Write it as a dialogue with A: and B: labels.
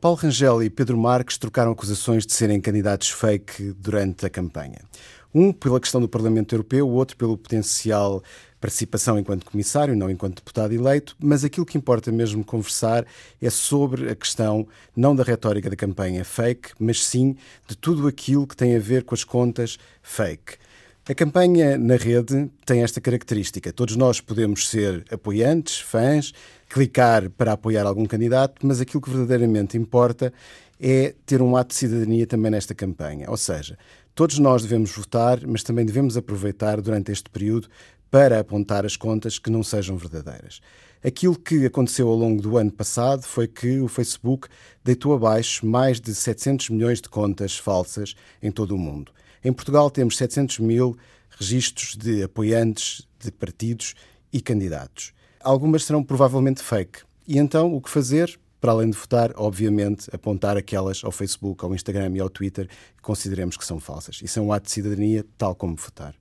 A: Paulo Rangel e Pedro Marques trocaram acusações de serem candidatos fake durante a campanha. Um pela questão do Parlamento Europeu, o outro pelo potencial participação enquanto comissário, não enquanto deputado eleito, mas aquilo que importa mesmo conversar é sobre a questão não da retórica da campanha fake, mas sim de tudo aquilo que tem a ver com as contas fake. A campanha na rede tem esta característica. Todos nós podemos ser apoiantes, fãs, clicar para apoiar algum candidato, mas aquilo que verdadeiramente importa é ter um ato de cidadania também nesta campanha. Ou seja, todos nós devemos votar, mas também devemos aproveitar durante este período para apontar as contas que não sejam verdadeiras. Aquilo que aconteceu ao longo do ano passado foi que o Facebook deitou abaixo mais de 700 milhões de contas falsas em todo o mundo. Em Portugal temos 700 mil registros de apoiantes de partidos e candidatos. Algumas serão provavelmente fake. E então o que fazer? Para além de votar, obviamente, apontar aquelas ao Facebook, ao Instagram e ao Twitter que consideremos que são falsas. Isso é um ato de cidadania, tal como votar.